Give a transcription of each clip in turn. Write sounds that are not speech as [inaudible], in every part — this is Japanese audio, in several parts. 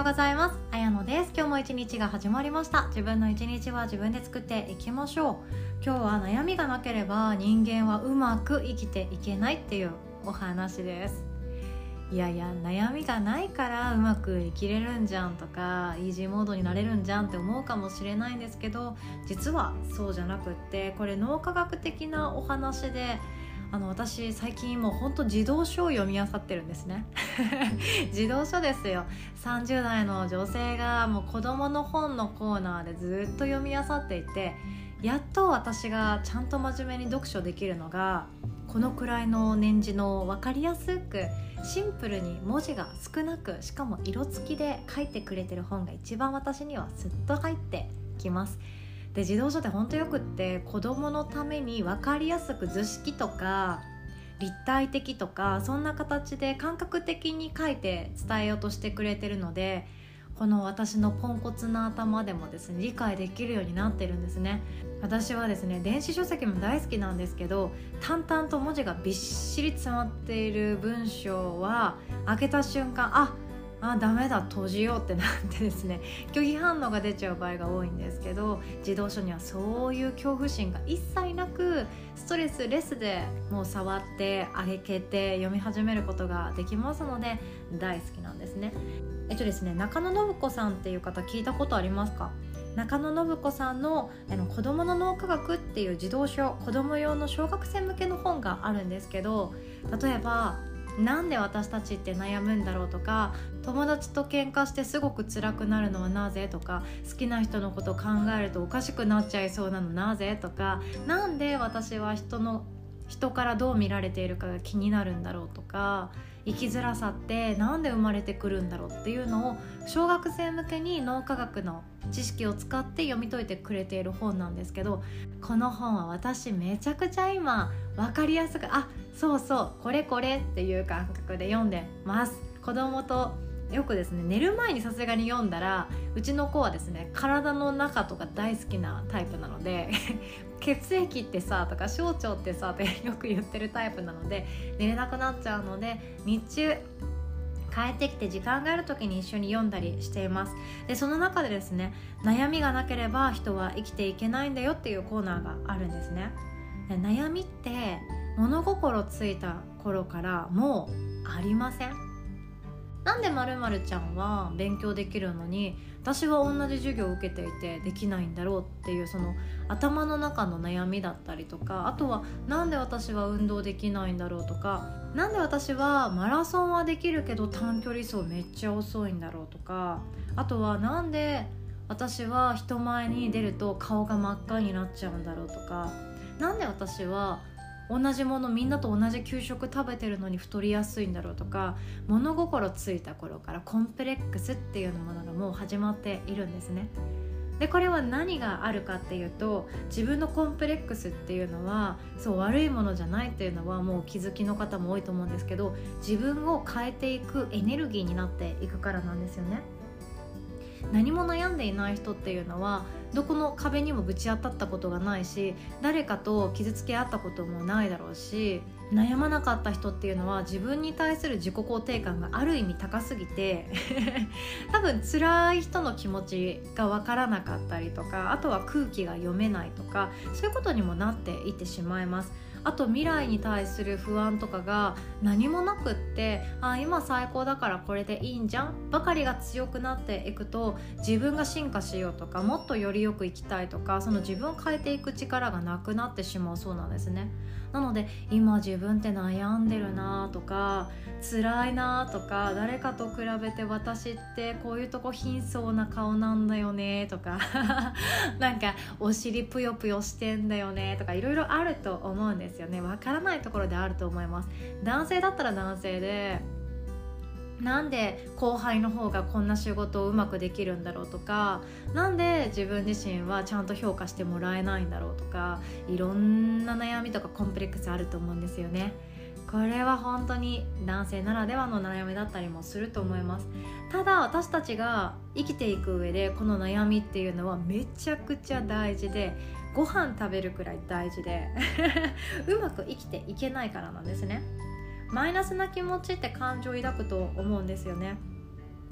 ようございます。あやのです。今日も一日が始まりました。自分の一日は自分で作っていきましょう。今日は悩みがなければ人間はうまく生きていけないっていうお話です。いやいや悩みがないからうまく生きれるんじゃんとかイージーモードになれるんじゃんって思うかもしれないんですけど実はそうじゃなくってこれ脳科学的なお話であの私最近もうほんと児童書を読み漁ってるんですね。[laughs] 児童書ですよ。30代の女性がもう子供の本のコーナーでずっと読み漁っていてやっと私がちゃんと真面目に読書できるのがこのくらいの年次の分かりやすくシンプルに文字が少なくしかも色付きで書いてくれてる本が一番私にはスッと入ってきますで自動書ってほんとよくって子どものために分かりやすく図式とか立体的とかそんな形で感覚的に書いて伝えようとしてくれてるのでこの私のポンコツな頭でもですね理解できるようになってるんですね。私はですね電子書籍も大好きなんですけど淡々と文字がびっしり詰まっている文章は開けた瞬間ああダメだ閉じようってなってですね [laughs] 拒否反応が出ちゃう場合が多いんですけど児童書にはそういう恐怖心が一切なくストレスレスでもう触ってあげけて読み始めることができますので大好きなんですね。えっとですね中野信子さんっていう方聞いたことありますか？中野信子さんの「あの子どもの脳科学」っていう児童書子ども用の小学生向けの本があるんですけど例えばなんで私たちって悩むんだろうとか友達と喧嘩してすごく辛くなるのはなぜとか好きな人のこと考えるとおかしくなっちゃいそうなのなぜとかなんで私は人の人からどう見られているかが気になるんだろうとか生きづらさって何で生まれてくるんだろうっていうのを小学生向けに脳科学の知識を使って読み解いてくれている本なんですけどこの本は私めちゃくちゃ今分かりやすくあそうそうこれこれっていう感覚で読んでます。子供とよくですね寝る前にさすがに読んだらうちの子はですね体の中とか大好きなタイプなので [laughs] 血液ってさとか小腸ってさってよく言ってるタイプなので寝れなくなっちゃうので日中帰ってきて時間がある時に一緒に読んだりしています。でその中でですね悩みがなければ人は生きていけないんだよっていうコーナーがあるんですね。悩みって物心ついた頃からもうありません。なんでまるちゃんは勉強できるのに私は同じ授業を受けていてできないんだろうっていうその頭の中の悩みだったりとかあとは何で私は運動できないんだろうとか何で私はマラソンはできるけど短距離走めっちゃ遅いんだろうとかあとは何で私は人前に出ると顔が真っ赤になっちゃうんだろうとか何で私は同じものみんなと同じ給食食べてるのに太りやすいんだろうとか物心ついた頃からコンプレックスっていうものがもう始まっているんですね。でこれは何があるかっていうと自分のコンプレックスっていうのはそう悪いものじゃないっていうのはもう気づきの方も多いと思うんですけど自分を変えていくエネルギーになっていくからなんですよね。何も悩んでいない人っていうのはどこの壁にもぶち当たったことがないし誰かと傷つけ合ったこともないだろうし悩まなかった人っていうのは自分に対する自己肯定感がある意味高すぎて [laughs] 多分辛い人の気持ちが分からなかったりとかあとは空気が読めないとかそういうことにもなっていってしまいます。あと未来に対する不安とかが何もなくってあ今最高だからこれでいいんじゃんばかりが強くなっていくと自分が進化しようとかもっとよりよく生きたいとかその自分を変えていく力がなくなってしまうそうなんですね。なので今自分って悩んでるなとか辛いなとか誰かと比べて私ってこういうとこ貧相な顔なんだよねとか [laughs] なんかお尻ぷよぷよしてんだよねとかいろいろあると思うんですですよね。わからないところであると思います。男性だったら男性でなんで後輩の方がこんな仕事をうまくできるんだろうとか何で自分自身はちゃんと評価してもらえないんだろうとかいろんな悩みとかコンプレックスあると思うんですよね。これは本当に男性ならではの悩みだったりもすると思います。ただ私たちが生きていく上でこの悩みっていうのはめちゃくちゃ大事でご飯食べるくらい大事で [laughs] うまく生きていけないからなんですね。マイナスな気持ちって感情を抱くと思うんですよね。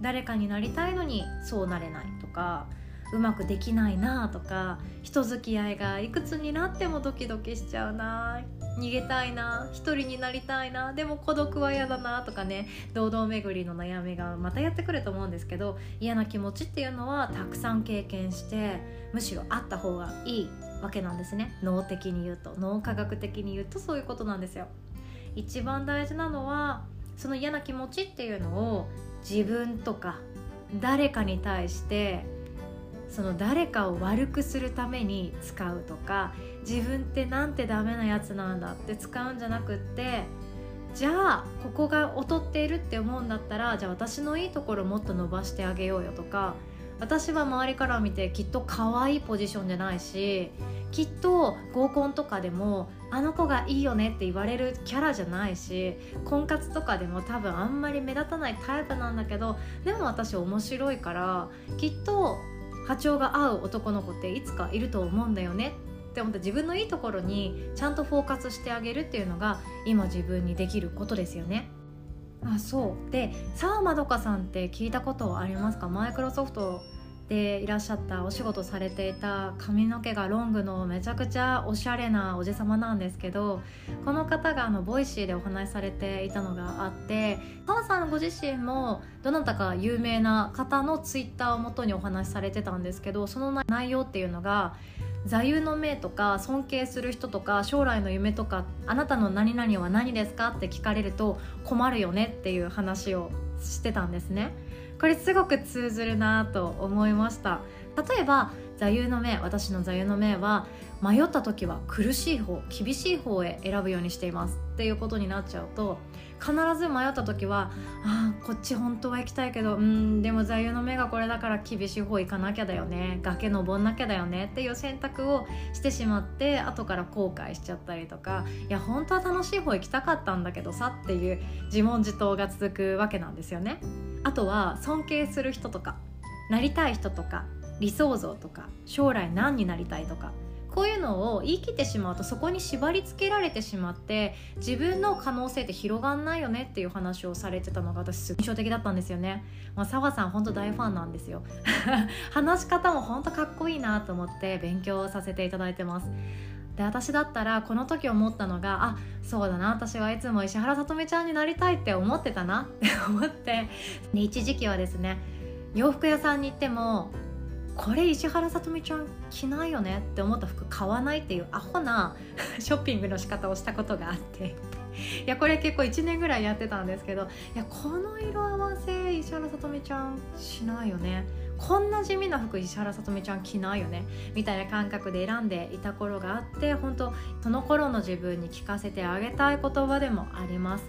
誰かになりたいのにそうなれないとかうまくできないなとか人付き合いがいくつになってもドキドキしちゃうな逃げたいな一人になりたいなでも孤独は嫌だなとかね堂々巡りの悩みがまたやってくると思うんですけど嫌な気持ちっていうのはたくさん経験してむしろあった方がいい。わけなんですね。脳的に言うと。脳科学的に言うとそういうことなんですよ。一番大事なのはその嫌な気持ちっていうのを自分とか誰かに対してその誰かを悪くするために使うとか自分ってなんてダメなやつなんだって使うんじゃなくってじゃあここが劣っているって思うんだったらじゃあ私のいいところもっと伸ばしてあげようよとか私は周りから見てきっと可愛いポジションじゃないしきっと合コンとかでもあの子がいいよねって言われるキャラじゃないし婚活とかでも多分あんまり目立たないタイプなんだけどでも私面白いからきっと波長が合う男の子っていつかいると思うんだよねって思って自分のいいところにちゃんとフォーカスしてあげるっていうのが今自分にできることですよね。あそうで澤まどかさんって聞いたことありますか？マイクロソフトでいらっしゃったお仕事されていた髪の毛がロングのめちゃくちゃおしゃれなおじさまなんですけどこの方があの Voicy でお話しされていたのがあって澤さんご自身もどなたか有名な方のツイッターをもとにお話しされてたんですけどその内容っていうのが座右の銘とか尊敬する人とか将来の夢とかあなたの何々は何ですかって聞かれると困るよねっていう話をしてたんですね。これすごく通ずるなと思いました。例えば座右の銘私の座右の銘は迷った時は苦しい方厳しい方へ選ぶようにしていますっていうことになっちゃうと必ず迷った時はあこっち本当は行きたいけどうんでも座右の銘がこれだから厳しい方行かなきゃだよね崖登んなきゃだよねっていう選択をしてしまって後から後悔しちゃったりとかいや本当は楽しい方行きたかったんだけどさっていう自問自答が続くわけなんですよね。あとは尊敬する人とかなりたい人とか理想像とか将来何になりたいとかこういうのを言い切ってしまうとそこに縛り付けられてしまって自分の可能性って広がんないよねっていう話をされてたのが私すごい印象的だったんですよね。まあ、澤さん本当大ファンなんですよ。[laughs] 話し方も本当かっこいいなと思って勉強させていただいてます。で私だったらこの時思ったのがあそうだな私はいつも石原さとみちゃんになりたいって思ってたなって思って一時期はですね洋服屋さんに行ってもこれ石原さとみちゃん着ないよねって思った服買わないっていうアホな [laughs] ショッピングの仕方をしたことがあって。[laughs] いやこれ結構1年ぐらいやってたんですけどいやこの色合わせ石原さとみちゃんしないよね。こんな地味な服石原さとみちゃん着ないよね。みたいな感覚で選んでいた頃があって本当その頃の自分に聞かせてあげたい言葉でもあります。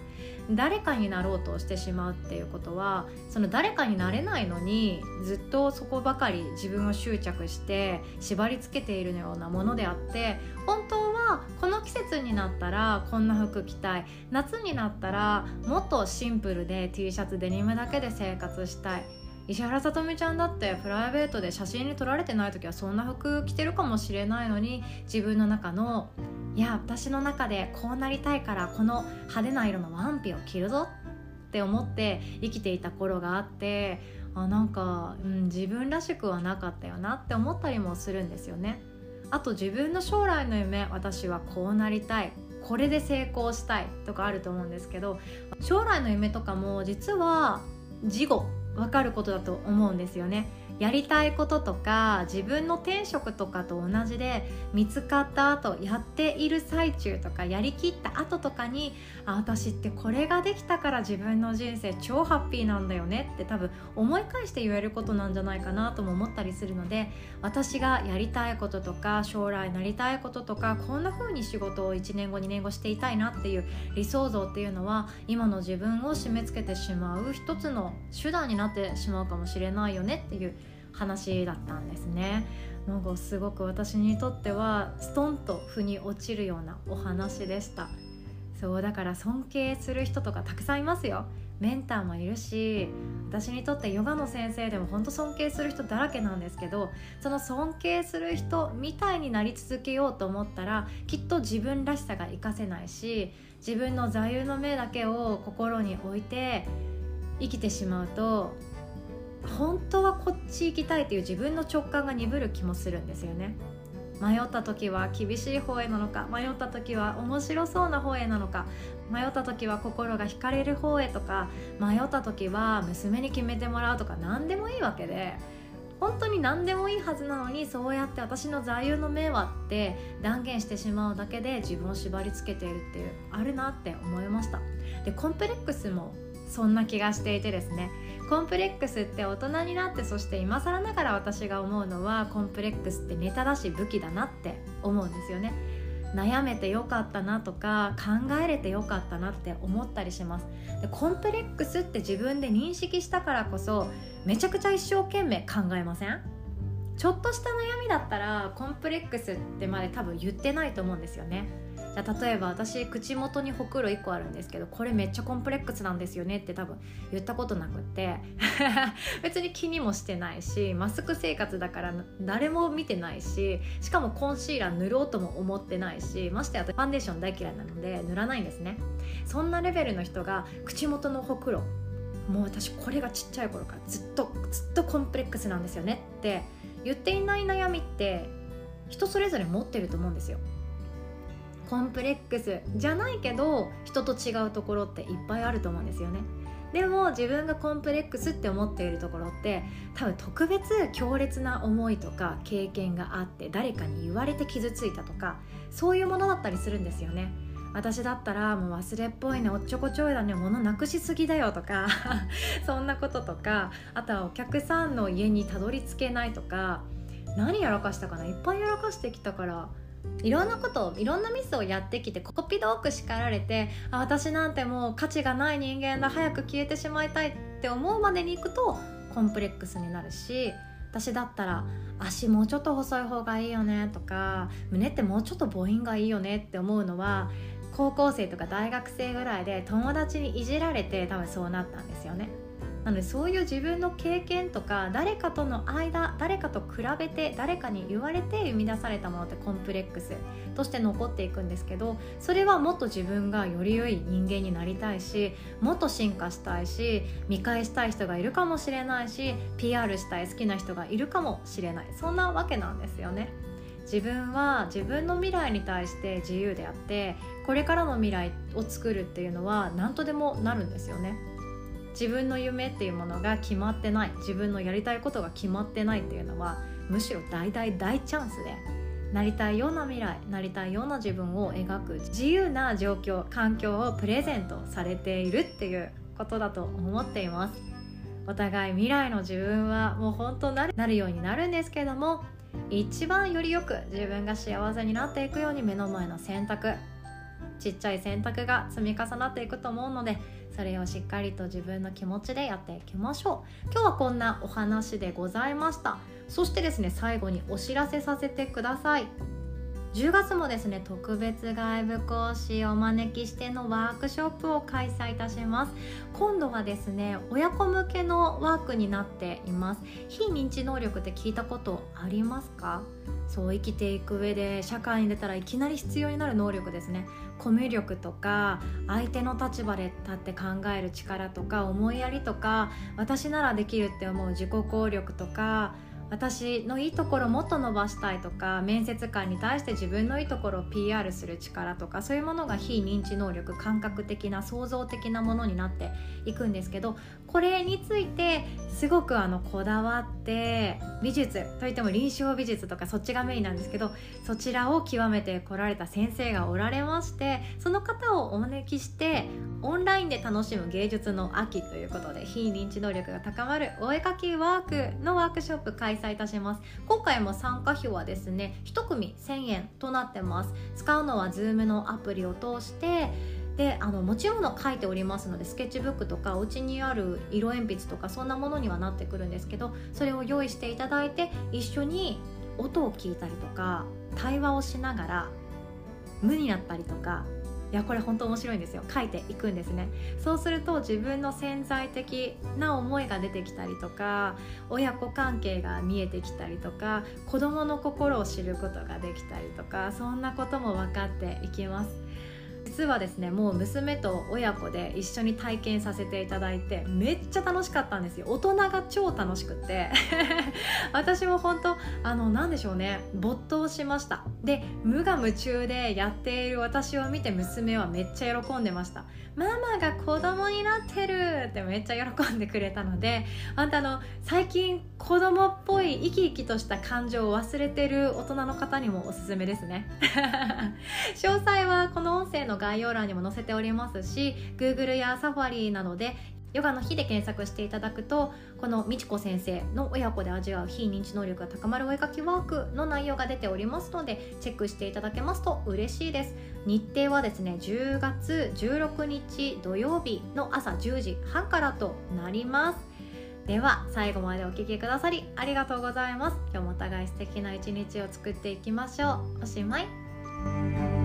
誰かになろうとしてしまうっていうことはその誰かになれないのにずっとそこばかり自分を執着して縛りつけているようなものであって本当はこの季節になったらこんな服着たい。夏になったらもっとシンプルで T シャツデニムだけで生活したい。石原さとみちゃんだってプライベートで写真に撮られてない時はそんな服着てるかもしれないのに自分の中のいや私の中でこうなりたいからこの派手な色のワンピを着るぞって思って生きていた頃があってあなんか、うん、自分らしくはなかったよなって思ったりもするんですよね。あと自分の将来の夢私はこうなりたいこれで成功したいとかあると思うんですけど将来の夢とかも実は事後分かることだと思うんですよね。やりたいこととか自分の転職とかと同じで見つかった後やっている最中とかやりきった後とかにあ私ってこれができたから自分の人生超ハッピーなんだよねって多分思い返して言えることなんじゃないかなとも思ったりするので私がやりたいこととか将来なりたいこととかこんな風に仕事を1年後2年後していたいなっていう理想像っていうのは今の自分を締め付けてしまう一つの手段になってしまうかもしれないよねっていう話だったんですね。なんかすごく私にとってはストンと腑に落ちるようなお話でしたそうだから尊敬する人とかたくさんいますよメンターもいるし私にとってヨガの先生でも本当尊敬する人だらけなんですけどその尊敬する人みたいになり続けようと思ったらきっと自分らしさが活かせないし自分の座右の銘だけを心に置いて生きてしまうと本当はこっち行きたいっていう自分の直感が鈍る気もするんですよね。迷った時は厳しい方へなのか迷った時は面白そうな方へなのか迷った時は心が惹かれる方へとか迷った時は娘に決めてもらうとか何でもいいわけで本当に何でもいいはずなのにそうやって私の座右の銘はって断言してしまうだけで自分を縛りつけているっていうあるなって思いました。でコンプレックスもそんな気がしていてですねコンプレックスって大人になってそして今更ながら私が思うのはコンプレックスってネタだし武器だなって思うんですよね。悩めてよかったなとか考えれてよかったなって思ったりします。でコンプレックスって自分で認識したからこそめちゃくちゃ一生懸命考えません？ちょっとした悩みだったらコンプレックスってまで多分言ってないと思うんですよね。じゃ例えば私口元にほくろ1個あるんですけどこれめっちゃコンプレックスなんですよねって多分言ったことなくって。[laughs] 別に気にもしてないしマスク生活だから誰も見てないししかもコンシーラー塗ろうとも思ってないしましてやファンデーション大嫌いなので塗らないんですね。そんなレベルの人が口元のほくろもう私これがちっちゃい頃からずっとずっとコンプレックスなんですよねって言っていない悩みって人それぞれ持ってると思うんですよ。コンプレックスじゃないけど人と違うところっていっぱいあると思うんですよね。でも自分がコンプレックスって思っているところって多分特別強烈な思いとか経験があって誰かに言われて傷ついたとかそういうものだったりするんですよね。私だったらもう忘れっぽいねおっちょこちょいだね物なくしすぎだよとか [laughs] そんなこととかあとはお客さんの家にたどり着けないとか何やらかしたかないっぱいやらかしてきたからいろんなこといろんなミスをやってきてこピドーク叱られてあ私なんてもう価値がない人間だ早く消えてしまいたいって思うまでに行くとコンプレックスになるし私だったら足もうちょっと細い方がいいよねとか胸ってもうちょっと母音がいいよねって思うのは高校生とか大学生ぐらいで友達にいじられて多分そうなったんですよね。なのでそういう自分の経験とか誰かとの間誰かと比べて誰かに言われて生み出されたものってコンプレックスとして残っていくんですけどそれはもっと自分がより良い人間になりたいしもっと進化したいし見返したい人がいるかもしれないし PR したい好きな人がいるかもしれないそんなわけなんですよね。自分は自分の未来に対して自由であってこれからの未来を作るっていうのは何とでもなるんですよね。自分の夢っていうものが決まってない自分のやりたいことが決まってないっていうのはむしろ大大大チャンスでなりたいような未来なりたいような自分を描く自由な状況環境をプレゼントされているっていうことだと思っています。お互い未来の自分はもう本当なるなるようになるんですけども一番よりよく自分が幸せになっていくように目の前の選択ちっちゃい選択が積み重なっていくと思うのでそれをしっかりと自分の気持ちでやっていきましょう。今日はこんなお話でございました。そしてですね最後にお知らせさせてください。10月もですね特別外部講師をお招きしてのワークショップを開催いたします。今度はですね親子向けのワークになっています。非認知能力って聞いたことありますか？そう生きていく上で社会に出たらいきなり必要になる能力ですね。コミュ力とか相手の立場で立って考える力とか思いやりとか私ならできるって思う自己効力とか私のいいところもっと伸ばしたいとか面接官に対して自分のいいところを PR する力とかそういうものが非認知能力感覚的な創造的なものになっていくんですけどこれについてすごくあのこだわって美術といっても臨床美術とかそっちがメインなんですけどそちらを極めてこられた先生がおられましてその方をお招きしてオンラインで楽しむ芸術の秋ということで非認知能力が高まるお絵かきワークのワークショップ開開催いたします。今回も参加費はですね1組1000円となってます。使うのは Zoom のアプリを通してであの持ち物書いておりますのでスケッチブックとかお家にある色鉛筆とかそんなものにはなってくるんですけどそれを用意していただいて一緒に音を聞いたりとか対話をしながら無になったりとかいやこれ本当面白いんですよ。書いていくんですね。そうすると自分の潜在的な思いが出てきたりとか親子関係が見えてきたりとか子どもの心を知ることができたりとかそんなことも分かっていきます。実はですねもう娘と親子で一緒に体験させていただいてめっちゃ楽しかったんですよ。大人が超楽しくて。[laughs] 私も本当あの何でしょうね。没頭しました。で無我夢中でやっている私を見て娘はめっちゃ喜んでました。ママが子供になってるってめっちゃ喜んでくれたのであんたの最近子供っぽい生き生きとした感情を忘れてる大人の方にもおすすめですね。[laughs] 詳細はこの音声の概要欄にも載せておりますし Google や Safari などでヨガの日で検索していただくとこの美智子先生の親子で味わう非認知能力が高まるお絵かきワークの内容が出ておりますのでチェックしていただけますと嬉しいです。日程はですね10月16日土曜日の朝10時半からとなります。では最後までお聴きくださりありがとうございます。今日もお互い素敵な一日を作っていきましょう。おしまい。